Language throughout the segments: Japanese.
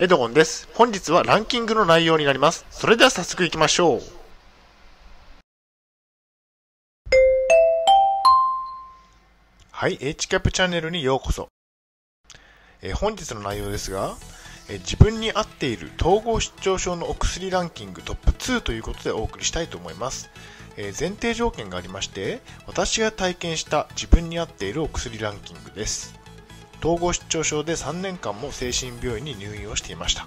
エドゴンです。本日はランキングの内容になります。それでは早速行きましょう。はい、h キャップチャンネルにようこそ。え本日の内容ですが、え自分に合っている統合失調症のお薬ランキングトップ2ということでお送りしたいと思います。え前提条件がありまして、私が体験した自分に合っているお薬ランキングです。統合失調症で3年間も精神病院に入院をしていました。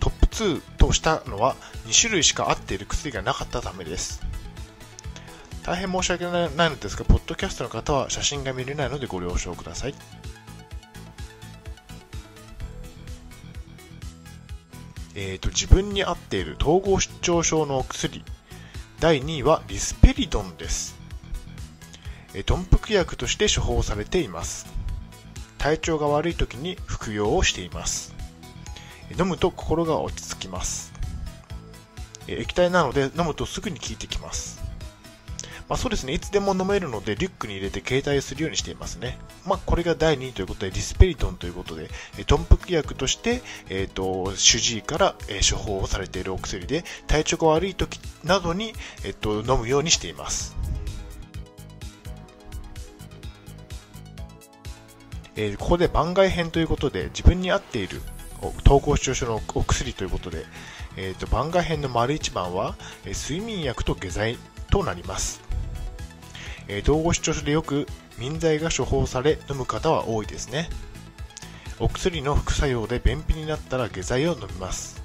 トップ2としたのは2種類しか合っている薬がなかったためです。大変申し訳ないのですがポッドキャストの方は写真が見れないのでご了承ください。えーと自分に合っている統合失調症のお薬。第2位はリスペリドンです。えー頓服薬として処方されています。体調が悪い時に服用をしています。飲むと心が落ち着きます。液体なので飲むとすぐに効いてきます。まあそうですね。いつでも飲めるのでリュックに入れて携帯するようにしていますね。まあこれが第2位ということでリスペリトンということでえ頓服薬として、えー、と主治医から、え処方をされているお薬で体調が悪い時などに、えー、と飲むようにしています。えーここで番外編ということで自分に合っている統合失調症のお薬ということで、えーと番外編の丸一番は、え睡眠薬と下剤となります、えー統合失調症でよく眠剤が処方され飲む方は多いですね。お薬の副作用で便秘になったら下剤を飲みます。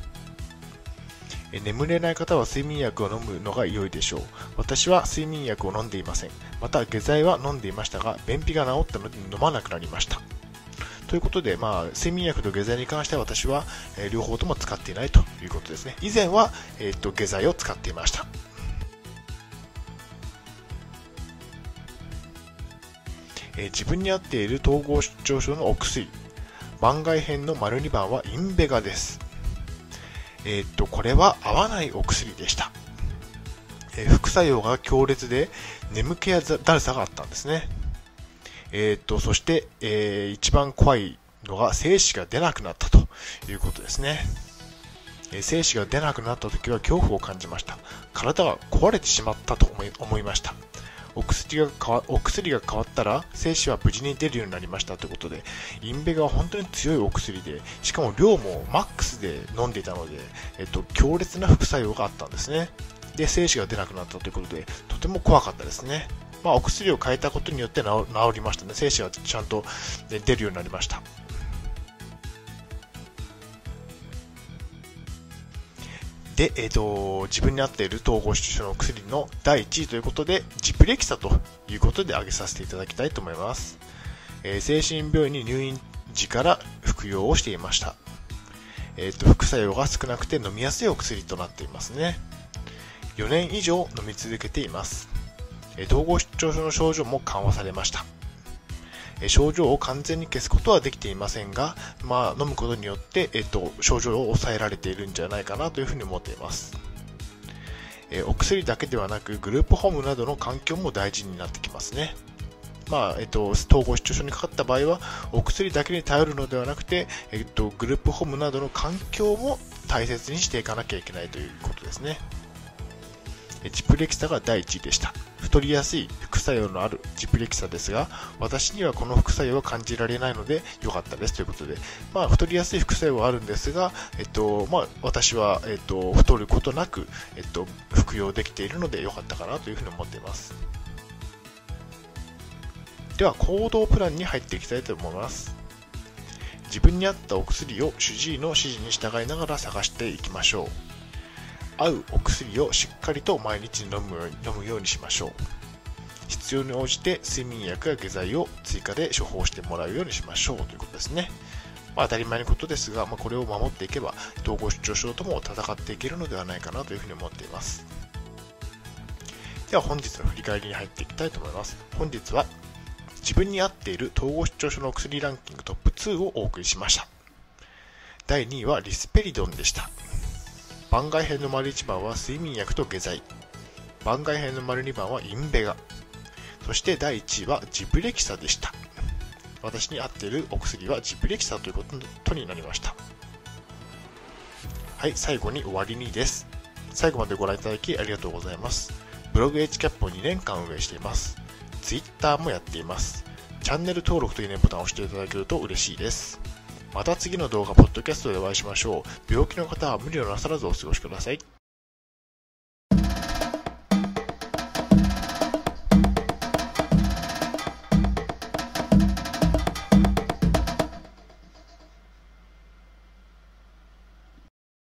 眠れない方は睡眠薬を飲むのが良いでしょう。私は睡眠薬を飲んでいません。また下剤は飲んでいましたが便秘が治ったので飲まなくなりました。ということで、まあ、睡眠薬と下剤に関しては私は、え両方とも使っていないということですね。以前は、えーと下剤を使っていました。え自分に合っている統合失調症のお薬。番外編の丸2番はインベガです。えーっと、これは合わないお薬でした。えー副作用が強烈で眠気やだるさがあったんですね。えーっと、そして、えー一番怖いのが精子が出なくなったということですね。え精子が出なくなった時は恐怖を感じました。体が壊れてしまったと思いました。お薬が変わお薬が変わったら精子は無事に出るようになりましたということでインベガは本当に強いお薬でしかも量もマックスで飲んでいたので、えっと、強烈な副作用があったんですね。で精子が出なくなったということでとても怖かったですね。まあ、お薬を変えたことによって治りましたね。精子がちゃんと出るようになりました。で、えー、と自分に合っている統合失調症の薬の第1位ということでジプレキサということで挙げさせていただきたいと思います、えー精神病院に入院時から服用をしていました、えー、と副作用が少なくて飲みやすいお薬となっていますね。4年以上飲み続けています、えー統合失調症の症状も緩和されました。症状を完全に消すことはできていませんが、まあ、飲むことによって、えっと、症状を抑えられているんじゃないかなというふうに思っています。えお薬だけではなく、グループホームなどの環境も大事になってきますね。まあ、えっと、統合失調症にかかった場合は、お薬だけに頼るのではなくて、えっと、グループホームなどの環境も大切にしていかなきゃいけないということですね。えジプレキサが第1位でした。太りやすい副作用のあるジプレキサですが、私にはこの副作用は感じられないので良かったですということで、まあ、太りやすい副作用はあるんですが、えっとまあ、私は、えっと、太ることなく、えっと、服用できているので良かったかなというふうに思っています。では、行動プランに入っていきたいと思います。自分に合ったお薬を主治医の指示に従いながら探していきましょう。合うお薬をしっかりと毎日飲むように飲むようにしましょう。必要に応じて睡眠薬や下剤を追加で処方してもらうようにしましょうということですね。まあ、当たり前のことですが、まあ、これを守っていけば統合失調症とも戦っていけるのではないかなというふうに思っています。では本日の振り返りに入っていきたいと思います。本日は自分に合っている統合失調症のお薬ランキングトップ2をお送りしました。第2位はリスペリドンでした。番外編の丸1番は睡眠薬と下剤。番外編の丸2番はインベガ。そして第1位はジプレキサでした。私に合っているお薬はジプレキサということになりました。はい、最後に終わりにです。最後までご覧いただきありがとうございます。ブログ HCAP を2年間運営しています。Twitter もやっています。チャンネル登録というねボタンを押していただけると嬉しいです。また次の動画、ポッドキャストでお会いしましょう。病気の方は無理をなさらずお過ごしください。